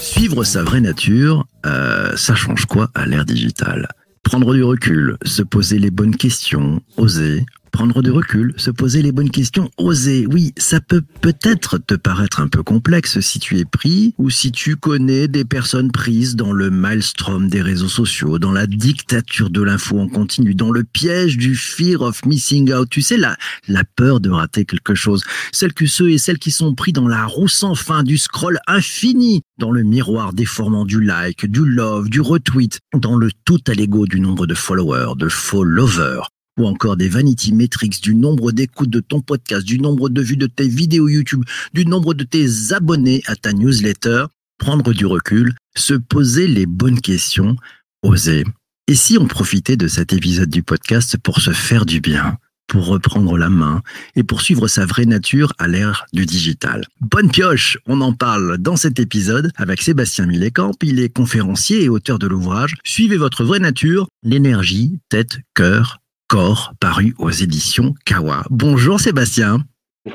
Suivre sa vraie nature, euh, ça change quoi à l'ère digitale? Prendre du recul, se poser les bonnes questions, oser, Prendre du recul, se poser les bonnes questions, oser. Oui, ça peut peut-être te paraître un peu complexe si tu es pris ou si tu connais des personnes prises dans le maelstrom des réseaux sociaux, dans la dictature de l'info en continu, dans le piège du fear of missing out. Tu sais, la, la peur de rater quelque chose. Celles que ceux et celles qui sont pris dans la roue sans fin du scroll infini, dans le miroir déformant du like, du love, du retweet, dans le tout à l'ego du nombre de followers, de followers ou encore des vanity metrics, du nombre d'écoutes de ton podcast, du nombre de vues de tes vidéos YouTube, du nombre de tes abonnés à ta newsletter, prendre du recul, se poser les bonnes questions, oser. Et si on profitait de cet épisode du podcast pour se faire du bien, pour reprendre la main et pour suivre sa vraie nature à l'ère du digital? Bonne pioche, on en parle dans cet épisode avec Sébastien Millecamp, il est conférencier et auteur de l'ouvrage Suivez votre vraie nature, l'énergie, tête, cœur, corps, paru aux éditions Kawa. Bonjour Sébastien.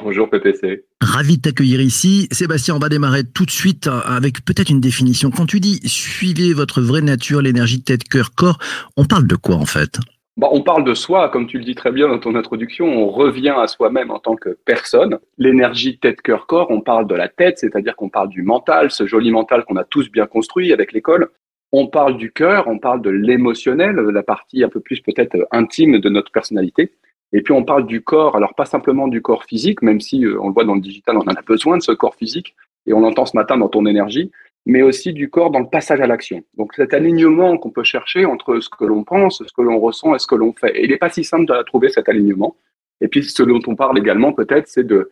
Bonjour PPC. Ravi de t'accueillir ici. Sébastien, on va démarrer tout de suite avec peut-être une définition. Quand tu dis suivez votre vraie nature, l'énergie tête, cœur, corps, on parle de quoi en fait? Bon, on parle de soi, comme tu le dis très bien dans ton introduction, on revient à soi-même en tant que personne. L'énergie tête, cœur, corps, on parle de la tête, c'est-à-dire qu'on parle du mental, ce joli mental qu'on a tous bien construit avec l'école. On parle du cœur, on parle de l'émotionnel, la partie un peu plus peut-être intime de notre personnalité. Et puis on parle du corps, alors pas simplement du corps physique, même si euh, on le voit dans le digital, on en a besoin de ce corps physique, et on l'entend ce matin dans ton énergie, mais aussi du corps dans le passage à l'action. Donc cet alignement qu'on peut chercher entre ce que l'on pense, ce que l'on ressent et ce que l'on fait. Et il n'est pas si simple de trouver cet alignement. Et puis ce dont on parle également peut-être, c'est de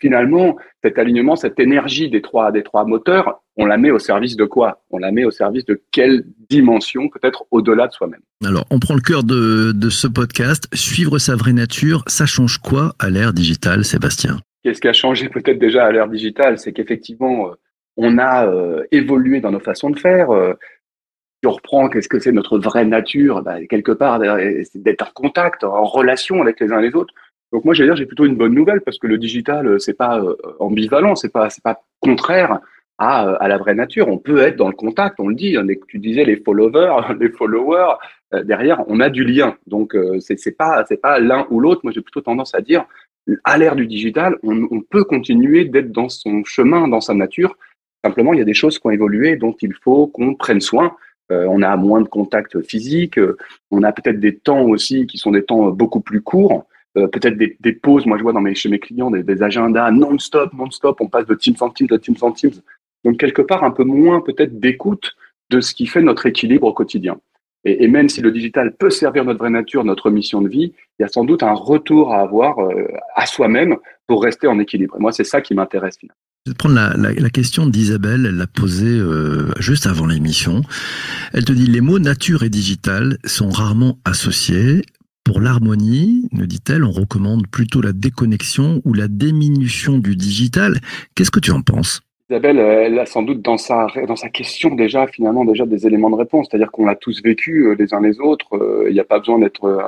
finalement, cet alignement, cette énergie des trois, des trois moteurs, on la met au service de quoi? On la met au service de quelle dimension, peut-être au-delà de soi-même? Alors, on prend le cœur de, de ce podcast. Suivre sa vraie nature, ça change quoi à l'ère digitale, Sébastien? Qu'est-ce qui a changé peut-être déjà à l'ère digitale? C'est qu'effectivement, euh, on a euh, évolué dans nos façons de faire. Euh, si on reprend qu'est-ce que c'est notre vraie nature, bah, quelque part, c'est d'être en contact, en relation avec les uns et les autres. Donc moi, j'allais dire, j'ai plutôt une bonne nouvelle parce que le digital, euh, c'est pas euh, ambivalent, c'est pas, c'est pas contraire à, euh, à, la vraie nature. On peut être dans le contact, on le dit. Tu disais les followers, les followers. derrière, on a du lien. Donc c'est, c'est pas, c'est pas l'un ou l'autre. Moi, j'ai plutôt tendance à dire, à l'ère du digital, on, peut continuer d'être dans son chemin, dans sa nature. Simplement, il y a des choses qui ont évolué dont il faut qu'on prenne soin. on a moins de contacts physiques. on a peut-être des temps aussi qui sont des temps beaucoup plus courts. Euh, peut-être des, des, pauses. Moi, je vois dans mes, chez mes clients des, des agendas non-stop, non-stop. On passe de Teams en Teams, de Teams en Teams. Donc, quelque part, un peu moins peut-être d'écoute de ce qui fait notre équilibre au quotidien. Et, même si le digital peut servir notre vraie nature, notre mission de vie, il y a sans doute un retour à avoir euh, à soi-même pour rester en équilibre. Et moi, c'est ça qui m'intéresse finalement. Je vais prendre la question d'Isabelle, elle l'a posée euh, juste avant l'émission. Elle te dit les mots nature et digital sont rarement associés. Pour l'harmonie, nous dit-elle, on recommande plutôt la déconnexion ou la diminution du digital. Qu'est-ce que tu en penses? Isabelle, elle a sans doute dans sa, dans sa question déjà finalement déjà des éléments de réponse, c'est-à-dire qu'on l'a tous vécu euh, les uns les autres. Euh, il n'y a pas besoin d'être euh,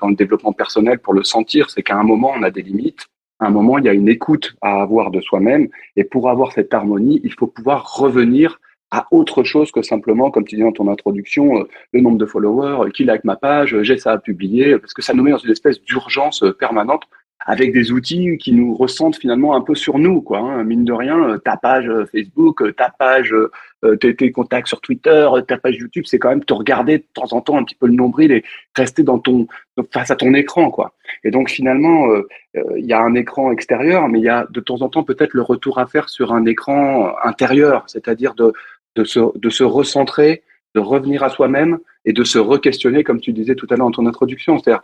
dans le développement personnel pour le sentir. C'est qu'à un moment on a des limites, à un moment il y a une écoute à avoir de soi-même, et pour avoir cette harmonie, il faut pouvoir revenir à autre chose que simplement, comme tu dis dans ton introduction, euh, le nombre de followers, euh, qui like ma page, euh, j'ai ça à publier, parce que ça nous met dans une espèce d'urgence permanente avec des outils qui nous ressentent finalement un peu sur nous, quoi. Hein. Mine de rien, ta page Facebook, ta page, tes, contacts sur Twitter, ta page YouTube, c'est quand même te regarder de temps en temps un petit peu le nombril et rester dans ton face à ton écran, quoi. Et donc finalement, il y a un écran extérieur, mais il y a de temps en temps peut-être le retour à faire sur un écran intérieur, c'est-à-dire de de se, de se recentrer, de revenir à soi-même et de se re-questionner, comme tu disais tout à l'heure dans ton introduction. C'est-à-dire,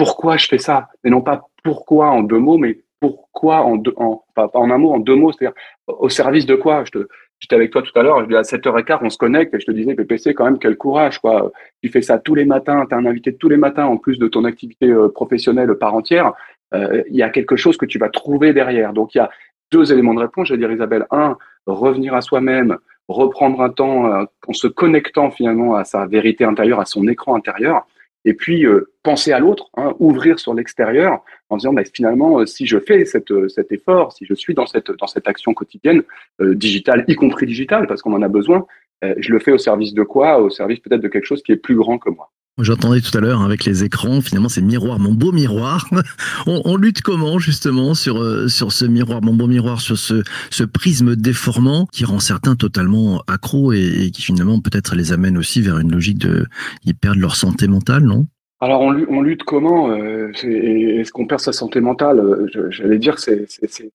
pourquoi je fais ça? Et non pas pourquoi en deux mots, mais pourquoi en, deux, en pas en un mot, en deux mots. C'est-à-dire, au service de quoi? Je J'étais avec toi tout à l'heure, à 7h15, on se connecte et je te disais, PPC, quand même, quel courage, quoi. Tu fais ça tous les matins, tu as un invité tous les matins en plus de ton activité euh, professionnelle par entière. Euh, il y a quelque chose que tu vas trouver derrière. Donc, il y a deux éléments de réponse, je vais dire, Isabelle. Un, revenir à soi-même, reprendre un temps euh, en se connectant finalement à sa vérité intérieure, à son écran intérieur. Et puis euh, penser à l'autre, hein, ouvrir sur l'extérieur en disant finalement si je fais cette, cet effort, si je suis dans cette dans cette action quotidienne digitale, y compris digitale parce qu'on en a besoin, je le fais au service de quoi? Au service peut-être de quelque chose qui est plus grand que moi. J'entendais tout à l'heure hein, avec les écrans, finalement c'est miroir, mon beau miroir. on, lutte comment justement sur, euh, sur ce miroir, mon beau miroir, sur ce, ce prisme déformant qui rend certains totalement accros et, et qui finalement peut-être les amène aussi vers une logique de... Ils perdent leur santé mentale, non? Alors on, lutte comment euh, Est-ce qu'on perd sa santé mentale euh, J'allais dire c'est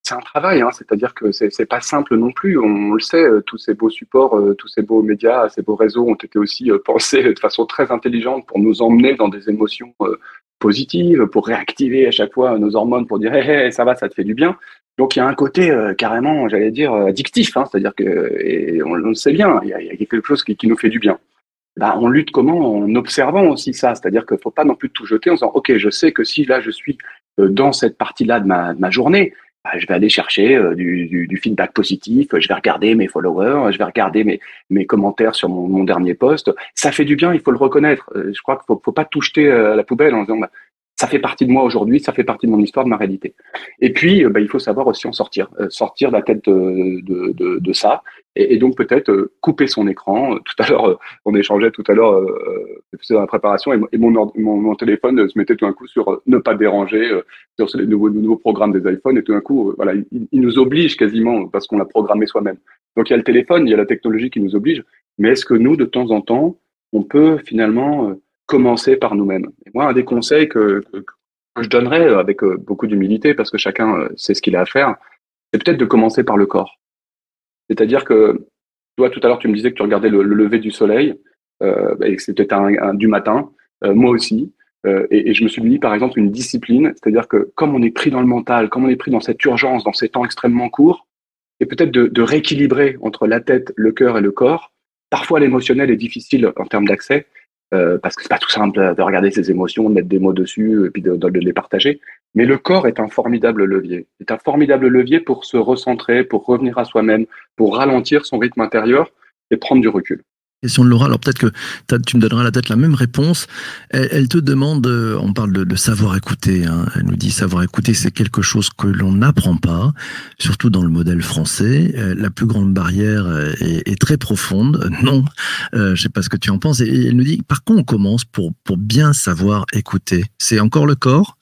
un travail, hein, c'est-à-dire que c'est pas simple non plus. On, le sait, euh, tous ces beaux supports, tous ces beaux médias, ces beaux réseaux ont été aussi pensés de façon très intelligente pour nous emmener dans des émotions positives, pour réactiver à chaque fois nos hormones, pour dire hey, ça va, ça te fait du bien. Donc il y a un côté carrément, j'allais dire addictif, hein, c'est-à-dire que et on, le sait bien, il y, a, quelque chose qui nous fait du bien. Bah, on lutte comment En observant aussi ça. C'est-à-dire qu'il ne faut pas non plus tout jeter en disant, OK, je sais que si là, je suis euh, dans cette partie-là de ma, ma journée, bah, je vais aller chercher euh, du, feedback positif, je vais regarder mes followers, je vais regarder mes, commentaires sur mon, dernier post. Ça fait du bien, il faut le reconnaître. Euh, je crois qu'il ne faut, faut, pas tout jeter à la poubelle en disant, bah, ça fait partie de moi aujourd'hui, ça fait partie de mon histoire, de ma réalité. Et puis, bah, il faut savoir aussi en sortir, sortir de la tête de, de, de, de ça, et, donc peut-être euh, couper son écran. Tout à l'heure, euh, on échangeait tout à l'heure euh, dans la préparation et, mon, mon, mon, téléphone se mettait tout d'un coup sur ne pas déranger sur les nouveaux, nouveaux programmes des iPhones et tout d'un coup, voilà, il, il, nous oblige quasiment parce qu'on l'a programmé soi-même. Donc il y a le téléphone, il y a la technologie qui nous oblige, mais est-ce que nous, de temps en temps, on peut finalement commencer par nous-mêmes moi, un des conseils que, je donnerais avec beaucoup d'humilité, parce que chacun sait ce qu'il a à faire, c'est peut-être de commencer par le corps. C'est-à-dire que, toi, tout à l'heure, tu me disais que tu regardais le, le lever du soleil, euh, et que c'était un, du matin, euh, moi aussi. Euh, et, je me suis mis, par exemple, une discipline, c'est-à-dire que comme on est pris dans le mental, comme on est pris dans cette urgence, dans ces temps extrêmement courts, et peut-être de rééquilibrer entre la tête, le cœur et le corps. Parfois, l'émotionnel est difficile en termes d'accès, euh, parce que c'est pas tout simple de regarder ses émotions, de mettre des mots dessus et puis de, de, les partager. Mais le corps est un formidable levier. C'est un formidable levier pour se recentrer, pour revenir à soi-même, pour ralentir son rythme intérieur et prendre du recul question de Laura. Alors peut-être que tu me donneras la tête la même réponse. Elle, te demande, euh, on parle de, savoir écouter. Hein. Elle nous dit savoir écouter, c'est quelque chose que l'on n'apprend pas, surtout dans le modèle français. Euh, la plus grande barrière est, est très profonde. Non, euh, je sais pas ce que tu en penses. Et elle nous dit par quoi on commence pour pour bien savoir écouter? C'est encore le corps?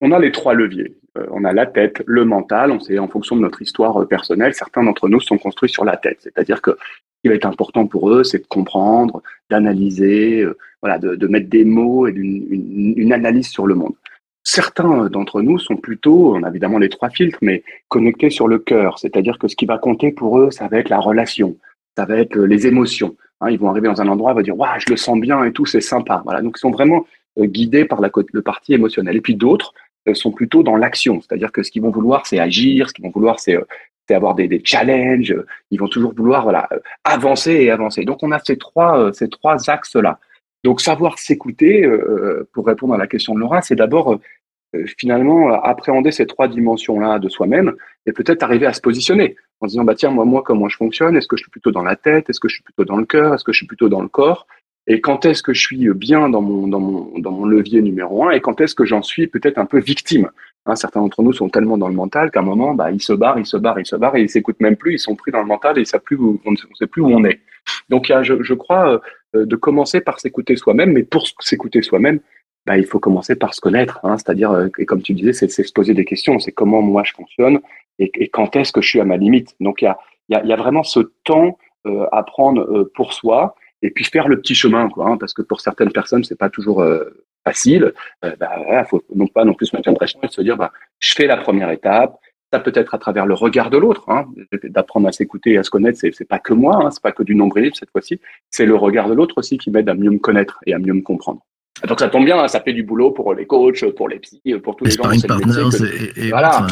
On a les trois leviers on a la tête, le mental, on sait en fonction de notre histoire personnelle, certains d'entre nous sont construits sur la tête, c'est-à-dire que qui va être important pour eux, c'est de comprendre, d'analyser, euh, voilà, de, mettre des mots et une, une, analyse sur le monde. Certains d'entre nous sont plutôt, on a évidemment les trois filtres, mais connectés sur le cœur, c'est-à-dire que ce qui va compter pour eux, ça va être la relation, ça va être les émotions. Hein, ils vont arriver dans un endroit, ils vont dire, waouh, je le sens bien et tout, c'est sympa. Voilà, donc ils sont vraiment euh, guidés par la, le parti émotionnel. Et puis d'autres euh, sont plutôt dans l'action, c'est-à-dire que ce qu'ils vont vouloir, c'est agir, ce qu'ils vont vouloir, c'est c'est avoir des, des, challenges. Ils vont toujours vouloir voilà avancer et avancer. Donc on a ces trois euh, ces trois axes là. Donc savoir s'écouter euh, pour répondre à la question de Laura, c'est d'abord euh, finalement appréhender ces trois dimensions là de soi-même et peut-être arriver à se positionner en disant bah tiens moi moi comment je fonctionne? Est-ce que je suis plutôt dans la tête? Est-ce que je suis plutôt dans le cœur? Est-ce que je suis plutôt dans le corps? Et quand est-ce que je suis bien dans mon, dans mon, dans mon levier numéro un et quand est-ce que j'en suis peut-être un peu victime? Hein, certains d'entre nous sont tellement dans le mental qu'à un moment, bah, ils se barrent, ils se barrent, ils se barrent et ils s'écoutent même plus. Ils sont pris dans le mental et savent plus on ne sait plus où on est. Donc, il y a, je, je crois, euh, de commencer par s'écouter soi-même. Mais pour s'écouter soi-même, bah, il faut commencer par se connaître. Hein, C'est-à-dire, euh, comme tu disais, c'est se poser des questions. C'est comment moi je fonctionne et, quand est-ce que je suis à ma limite? Donc, il y a, il y a, il y a vraiment ce temps euh, à prendre euh, pour soi et puis faire le petit chemin, quoi. Hein, parce que pour certaines personnes, c'est pas toujours euh, facile, euh, bah, faut non pas non plus mettre une pression et se dire, bah, je fais la première étape. Ça peut être à travers le regard de l'autre, hein, d'apprendre à s'écouter et à se connaître. C'est, c'est pas que moi, hein, c'est pas que du nombril cette fois-ci. C'est le regard de l'autre aussi qui m'aide à mieux me connaître et à mieux me comprendre. Donc ça tombe bien, hein, ça fait du boulot pour les coachs, pour les psys, pour tous les, les gens. Partners et, et voilà,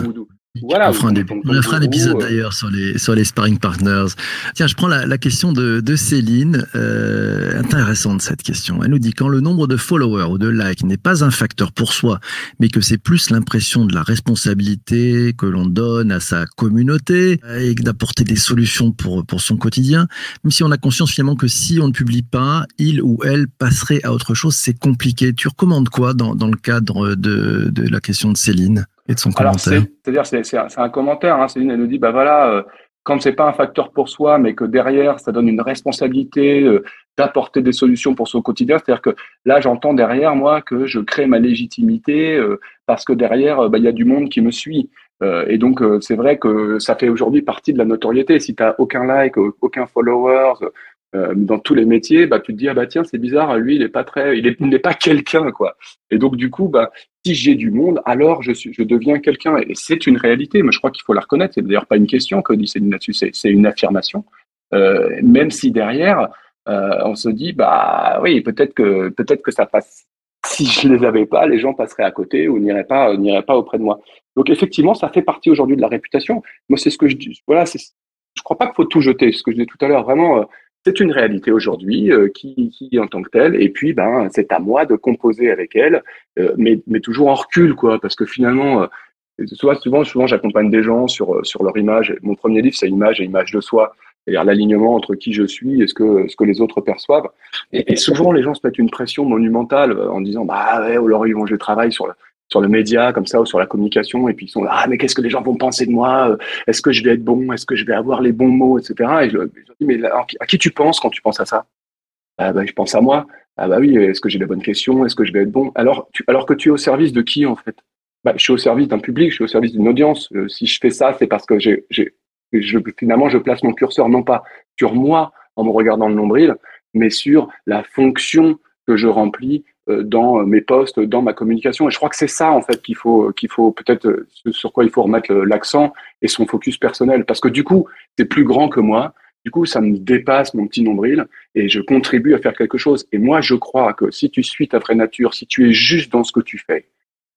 Voilà. on fera on fera un épisode euh, d'ailleurs sur les, sur les sparring partners. Tiens, je prends la, la question de, de Céline. Euh, intéressante cette question. Elle nous dit quand le nombre de followers ou de likes n'est pas un facteur pour soi, mais que c'est plus l'impression de la responsabilité que l'on donne à sa communauté et d'apporter des solutions pour, pour son quotidien, même si on a conscience finalement que si on ne publie pas, il ou elle passerait à autre chose, c'est compliqué. Tu recommandes quoi dans, dans le cadre de, de la question de Céline? Et de son Alors, commentaire c'est-à-dire, c'est un, commentaire. Hein. Céline, elle nous dit, bah voilà, euh, comme c'est pas un facteur pour soi, mais que derrière, ça donne une responsabilité euh, d'apporter des solutions pour son quotidien. C'est-à-dire que là, j'entends derrière moi que je crée ma légitimité euh, parce que derrière, euh, bah, il y a du monde qui me suit. Euh, et donc, euh, c'est vrai que ça fait aujourd'hui partie de la notoriété. Si tu n'as aucun like, aucun follower euh, dans tous les métiers, bah, tu te dis, ah bah tiens, c'est bizarre, lui, il n'est pas très, il est- il n'est pas quelqu'un, quoi. Et donc, du coup, bah, si j'ai du monde, alors je, suis, je deviens quelqu'un. Et c'est une réalité, mais je crois qu'il faut la reconnaître. C'est d'ailleurs pas une question que dit Céline là-dessus, c'est une affirmation. Euh, même si derrière, euh, on se dit, bah oui, peut-être que, peut-être que ça passe. Si je les avais pas, les gens passeraient à côté ou n'iraient pas, pas auprès de moi. Donc effectivement, ça fait partie aujourd'hui de la réputation. Moi, c'est ce que je dis. Voilà, je crois pas qu'il faut tout jeter. Ce que je disais tout à l'heure, vraiment, c'est une réalité aujourd'hui euh, qui, qui en tant que telle. Et puis, ben, c'est à moi de composer avec elle euh, mais, mais toujours en recul, quoi, parce que finalement, euh, souvent, souvent, souvent j'accompagne des gens sur, euh, sur leur image. Mon premier livre, c'est Image et Image de soi, c'est-à-dire l'alignement entre qui je suis et ce que, ce que les autres perçoivent. Et, souvent, les gens se mettent une pression monumentale en disant, bah ouais, ou alors ils vont, je travaille sur le, sur le média, comme ça, ou sur la communication, et puis ils sont là, ah, mais qu'est-ce que les gens vont penser de moi? Euh, Est-ce que je vais être bon? Est-ce que je vais avoir les bons mots, etc. Et je, leur dis, mais à qui tu penses quand tu penses à ça ah, bah, Je pense à moi. Ah bah oui, est-ce que j'ai les bonnes questions Est-ce que je vais être bon alors, tu, alors que tu es au service de qui en fait? Bah, Je suis au service d'un public, je suis au service d'une audience. Euh, si je fais ça, c'est parce que j'ai, je, finalement je place mon curseur non pas sur moi en me regardant le nombril, mais sur la fonction que je remplis dans mes postes, dans ma communication. Et je crois que c'est ça en fait qu'il faut, qu'il faut peut-être euh, sur quoi il faut remettre l'accent et son focus personnel, parce que du coup c'est plus grand que moi. Du coup, ça me dépasse mon petit nombril et je contribue à faire quelque chose. Et moi, je crois que si tu suis ta vraie nature, si tu es juste dans ce que tu fais,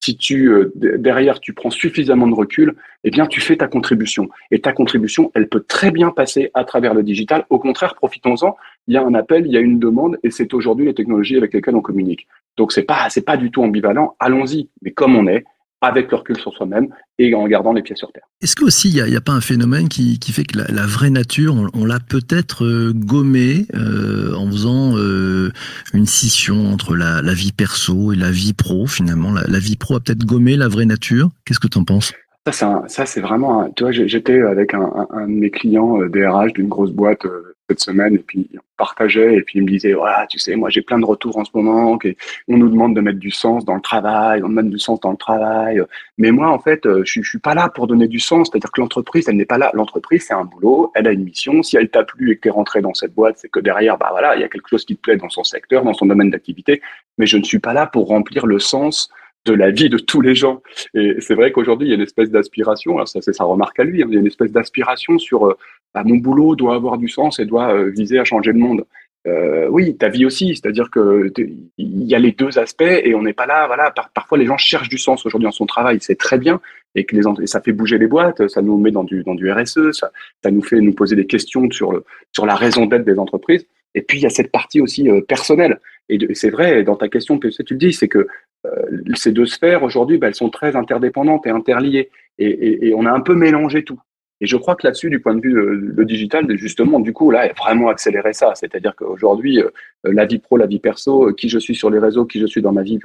si tu euh, derrière tu prends suffisamment de recul, eh bien tu fais ta contribution. Et ta contribution, elle peut très bien passer à travers le digital. Au contraire, profitons-en. Il y a un appel, il y a une demande, et c'est aujourd'hui les technologies avec lesquelles on communique. Donc c'est pas c'est pas du tout ambivalent. Allons-y, mais comme on est, avec le recul sur soi-même et en gardant les pieds sur terre. Est-ce que aussi il n'y a, pas un phénomène qui, qui fait que la, la vraie nature, on, on l'a peut-être euh, gommée euh, en faisant euh, une scission entre la, la vie perso et la vie pro finalement? La, la vie pro a peut-être gommé la vraie nature? Qu'est-ce que tu en penses? Ça, c'est vraiment. un- tu vois, j'étais avec un, un- un de mes clients euh, DRH d'une grosse boîte euh, cette semaine, et puis on partageait, et puis il me disait, voilà, tu sais, moi j'ai plein de retours en ce moment, et on nous demande de mettre du sens dans le travail, on demande du sens dans le travail, mais moi en fait, euh, je, suis- pas là pour donner du sens, c'est-à-dire que l'entreprise, elle n'est pas là. L'entreprise, c'est un boulot, elle a une mission. Si elle t'a plu et que t'es rentré dans cette boîte, c'est que derrière, bah voilà, il y a quelque chose qui te plaît dans son secteur, dans son domaine d'activité, mais je ne suis pas là pour remplir le sens de la vie de tous les gens. Et c'est vrai qu'aujourd'hui, il y a une espèce d'aspiration, alors ça c'est sa remarque à lui, hein, il y a une espèce d'aspiration sur euh, bah, mon boulot doit avoir du sens et doit euh, viser à changer le monde. Euh, oui, ta vie aussi, c'est-à-dire que il y a les deux aspects et on n'est pas là. Voilà, par- parfois les gens cherchent du sens aujourd'hui dans son travail, c'est très bien et que les ça fait bouger les boîtes, ça nous met dans du dans du RSE, ça, nous fait nous poser des questions sur sur la raison d'être des entreprises. Et puis il y a cette partie aussi euh, personnelle. Et, c'est vrai dans ta question, PSC, tu le dis, c'est que euh, ces deux sphères aujourd'hui, bah, elles sont très interdépendantes et interliées. Et, on a un peu mélangé tout. Et je crois que là-dessus, du point de vue euh, le digital, justement, du coup, là, vraiment accéléré ça. C'est-à-dire qu'aujourd'hui, la vie pro, la vie perso, qui je suis sur les réseaux, qui je suis dans ma vie,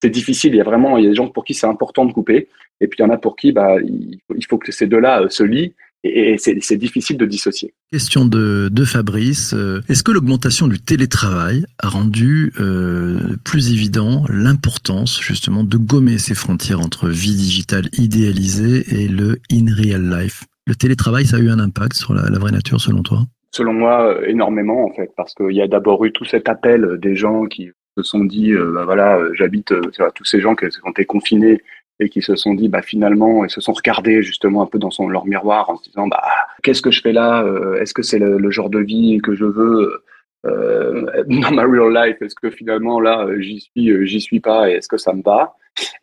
c'est difficile. Il y a vraiment, il y a des gens pour qui c'est important de couper. Et puis il y en a pour qui, bah, il il faut que ces deux-là se lient. Et, c'est difficile de dissocier. Question de, de Fabrice. Euh, Est-ce que l'augmentation du télétravail a rendu euh, plus évident l'importance justement de gommer ces frontières entre vie digitale idéalisée et le in real life? Le télétravail, ça a eu un impact sur la, la vraie nature selon toi? Selon moi, euh, énormément en fait, parce qu'il y a d'abord eu tout cet appel des gens qui se sont dit, euh, bah voilà, j'habite, tous ces gens qui ont été confinés et qui se sont dit, bah finalement, ils se sont regardés justement un peu dans son, leur miroir en se disant, bah qu'est-ce que je fais là Euh, Est-ce que c'est le, genre de vie que je veux euh, dans ma real life Est-ce que finalement là, euh, j'y suis, euh, j'y suis pas et est-ce que ça me va?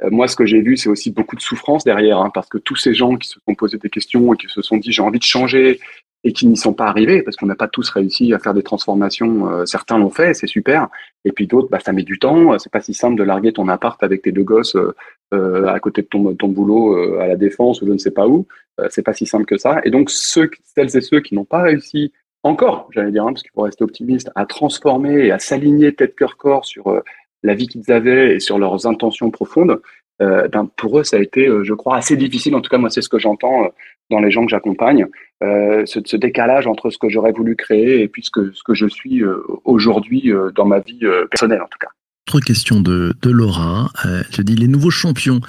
Moi, ce que j'ai vu, c'est aussi beaucoup de souffrance derrière, hein, parce que tous ces gens qui se sont posés des questions et qui se sont dit j'ai envie de changer et qui n'y sont pas arrivés, parce qu'on n'a pas tous réussi à faire des transformations. euh, certains l'ont fait, c'est super, et puis d'autres, bah, ça met du temps. C'est pas si simple de larguer ton appart avec tes deux gosses euh, euh, à côté de ton, boulot euh, à la défense ou je ne sais pas où. Euh, c'est pas si simple que ça. Et donc, celles et ceux qui n'ont pas réussi encore, j'allais dire, hein, parce qu'il faut rester optimiste, à transformer et à s'aligner tête, cœur, corps sur euh, la vie qu'ils avaient et sur leurs intentions profondes, ben, pour eux, ça a été, je crois, assez difficile. En tout cas, moi, c'est ce que j'entends dans les gens que j'accompagne, ce, décalage entre ce que j'aurais voulu créer et puis ce que, je suis aujourd'hui dans ma vie personnelle, en tout cas. Autre question de, de Laura. Euh, je dis les nouveaux champions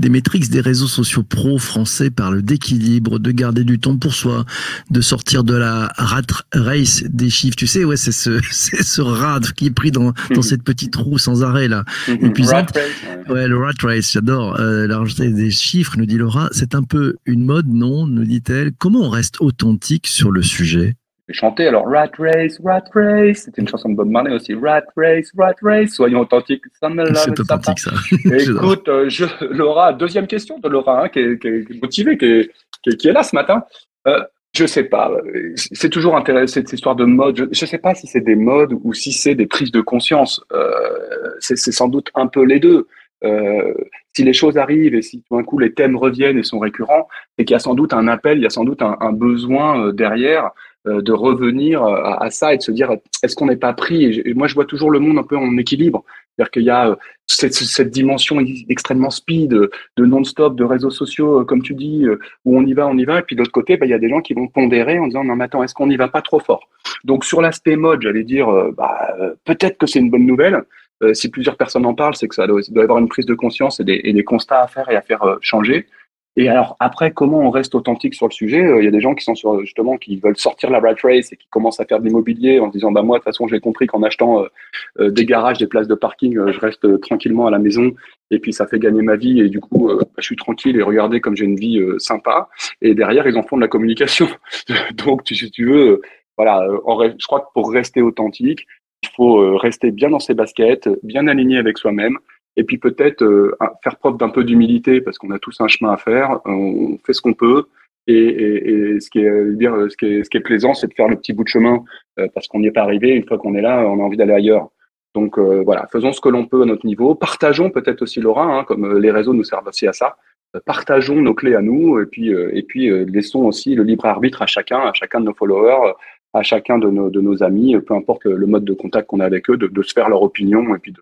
des métriques des réseaux sociaux pro français parlent d'équilibre, de garder du temps pour soi, de sortir de la rat race des chiffres. Tu sais, ouais, c'est ce, c'est ce rat qui est pris dans, dans cette petite roue sans arrêt là. Épuisante. Rat race, ouais. Le rat race, j'adore. Euh, la des chiffres, nous dit Laura. C'est un peu une mode, non nous dit-elle. Comment on reste authentique sur le sujet? J'ai chanté alors Rat Race, Rat Race. C'était une chanson de Bob Marley aussi. Rat Race, Rat Race. Soyons authentiques. Ça me lave C'est authentique ça. Écoute, euh, je, Laura, deuxième question de Laura, hein, qui, est, qui est motivée, qui est, qui est- qui est là ce matin. Euh, je sais pas. euh, C'est toujours intéressant cette histoire de mode. Je, je sais pas si c'est des modes ou si c'est des prises de conscience. Euh, c'est sans doute un peu les deux. Euh, si les choses arrivent et si tout d'un coup les thèmes reviennent et sont récurrents, c'est qu'il y a sans doute un appel, il y a sans doute un, un besoin euh, derrière de revenir euh, à, ça et de se dire est-ce qu'on n'est pas pris? Et, moi je vois toujours le monde un peu en équilibre, c'est-à-dire qu'il y a euh, cette, cette dimension extrêmement speed, euh, de non-stop, de réseaux sociaux, euh, comme tu dis, euh, où on y va, on y va, et puis de l'autre côté, bah, il y a des gens qui vont pondérer en disant non mais attends, est-ce qu'on n'y va pas trop fort? Donc sur l'aspect mode, j'allais dire euh, bah, euh, peut-être que c'est une bonne nouvelle. Euh, si plusieurs personnes en parlent, c'est que ça doit, doit y avoir une prise de conscience et des, et des constats à faire et à faire euh, changer. Et alors après, comment on reste authentique sur le sujet Euh, Il y a des gens qui sont sur justement qui veulent sortir la rat race et qui commencent à faire de l'immobilier en se disant bah moi de toute façon j'ai compris qu'en achetant euh, euh, des garages, des places de parking, je reste tranquillement à la maison et puis ça fait gagner ma vie et du coup bah, je suis tranquille et regardez comme j'ai une vie sympa. Et derrière ils en font de la communication. Donc tu, si tu veux, voilà, je crois que pour rester authentique, il faut rester bien dans ses baskets, bien aligné avec soi-même et puis peut-être euh, faire preuve d'un peu d'humilité parce qu'on a tous un chemin à faire, on fait ce qu'on peut. Et, et, et ce qui est dire ce qui est, ce qui est plaisant, c'est de faire le petit bout de chemin euh, parce qu'on n'y est pas arrivé. Une fois qu'on est là, on a envie d'aller ailleurs. Donc euh, voilà, faisons ce que l'on peut à notre niveau. Partageons peut-être aussi Laura, hein, comme euh, les réseaux nous servent aussi à ça. Euh, Partageons nos clés à nous et puis et puis laissons aussi le libre arbitre à chacun, à chacun de nos followers, à chacun de nos de nos amis, peu importe le, le mode de contact qu'on a avec eux, de, de se faire leur opinion et puis de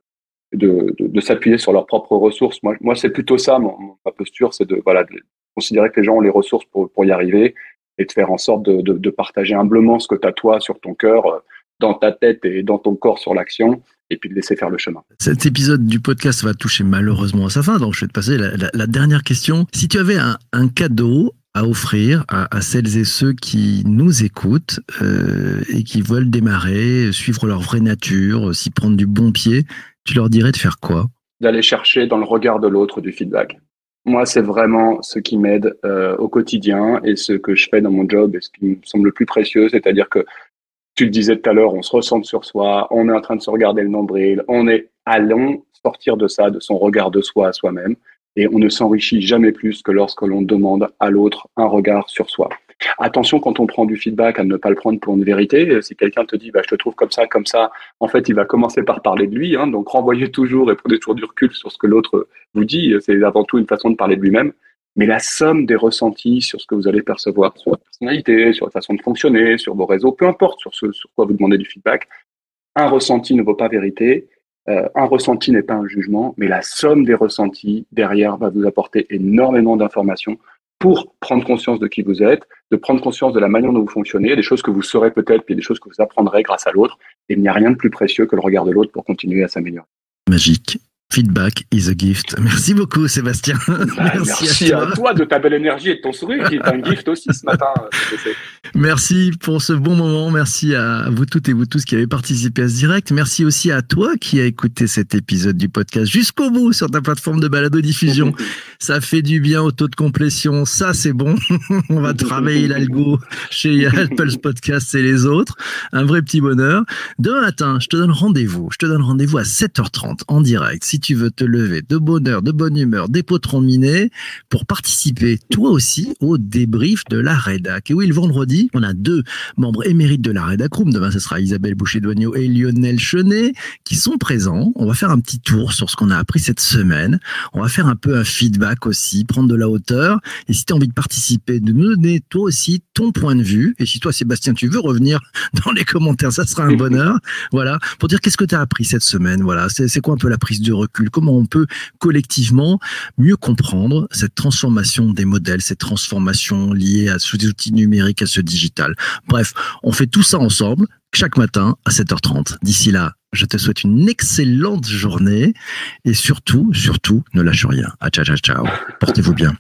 de, de, de s'appuyer sur leurs propres ressources. Moi, moi c'est plutôt ça, ma posture, c'est de, voilà, de considérer que les gens ont les ressources pour, pour y arriver et de faire en sorte de, de, de partager humblement ce que tu as toi sur ton cœur, euh, dans ta tête et dans ton corps sur l'action, et puis de laisser faire le chemin. Cet épisode du podcast va toucher malheureusement à sa fin, donc je vais te passer la, la- la dernière question. Si tu avais un, un cadeau à offrir à, celles et ceux qui nous écoutent euh, et qui veulent démarrer, suivre leur vraie nature, euh, s'y prendre du bon pied, tu leur dirais de faire quoi? D'aller chercher dans le regard de l'autre du feedback. Moi, c'est vraiment ce qui m'aide euh, au quotidien et ce que je fais dans mon job et ce qui me semble le plus précieux, c'est-à-dire que tu le disais tout à l'heure, on se ressent sur soi, on est en train de se regarder le nombril, on est allons sortir de ça, de son regard de soi à soi-même, et on ne s'enrichit jamais plus que lorsque l'on demande à l'autre un regard sur soi. Attention quand on prend du feedback à ne pas le prendre pour une vérité. Si quelqu'un te dit bah, je te trouve comme ça, comme ça, en fait il va commencer par parler de lui. Hein, donc renvoyez toujours et prenez toujours du recul sur ce que l'autre vous dit. C'est avant tout une façon de parler de lui-même. Mais la somme des ressentis sur ce que vous allez percevoir, sur votre personnalité, sur votre façon de fonctionner, sur vos réseaux, peu importe sur ce sur quoi vous demandez du feedback, un ressenti ne vaut pas vérité. Euh, un ressenti n'est pas un jugement, mais la somme des ressentis derrière va vous apporter énormément d'informations pour prendre conscience de qui vous êtes, de prendre conscience de la manière dont vous fonctionnez, des choses que vous saurez peut-être, puis des choses que vous apprendrez grâce à l'autre. Et il n'y a rien de plus précieux que le regard de l'autre pour continuer à s'améliorer. Magique. Feedback is a gift. Merci beaucoup, Sébastien. Bah, merci, à, toi. de ta belle énergie et de ton sourire, qui est un gift aussi ce matin. euh, Merci pour ce bon moment. Merci à vous toutes et vous tous qui avez participé à ce direct. Merci aussi à toi qui as écouté cet épisode du podcast jusqu'au bout sur ta plateforme de balado-diffusion. ça fait du bien au taux de complétion. Ça, c'est bon. On va travailler l'algo chez Apple Podcast et les autres. Un vrai petit bonheur. Demain matin, je te donne rendez-vous. Je te donne rendez-vous à 7h30 en direct. Si tu veux te lever de bonne heure, de bonne humeur, des potrons minés, pour participer toi aussi au débrief de la rédac. Et oui, le vendredi, on a deux membres émérites de la rédac room. Demain, ce sera Isabelle Boucher-Douagneau et Lionel Chenet qui sont présents. On va faire un petit tour sur ce qu'on a appris cette semaine. On va faire un peu un feedback aussi, prendre de la hauteur. Et si tu as envie de participer, de nous donner toi aussi ton point de vue. Et si toi, Sébastien, tu veux revenir dans les commentaires, ça sera un bonheur. Voilà, pour dire qu'est-ce que tu as appris cette semaine? Voilà, c'est quoi un peu la prise de Comment on peut collectivement mieux comprendre cette transformation des modèles, cette transformation liée à ce outils numériques, à ce digital? Bref, on fait tout ça ensemble chaque matin à 7h30. D'ici là, je te souhaite une excellente journée et surtout, surtout, ne lâche rien. Ah, ciao, ciao, ciao. Portez-vous bien.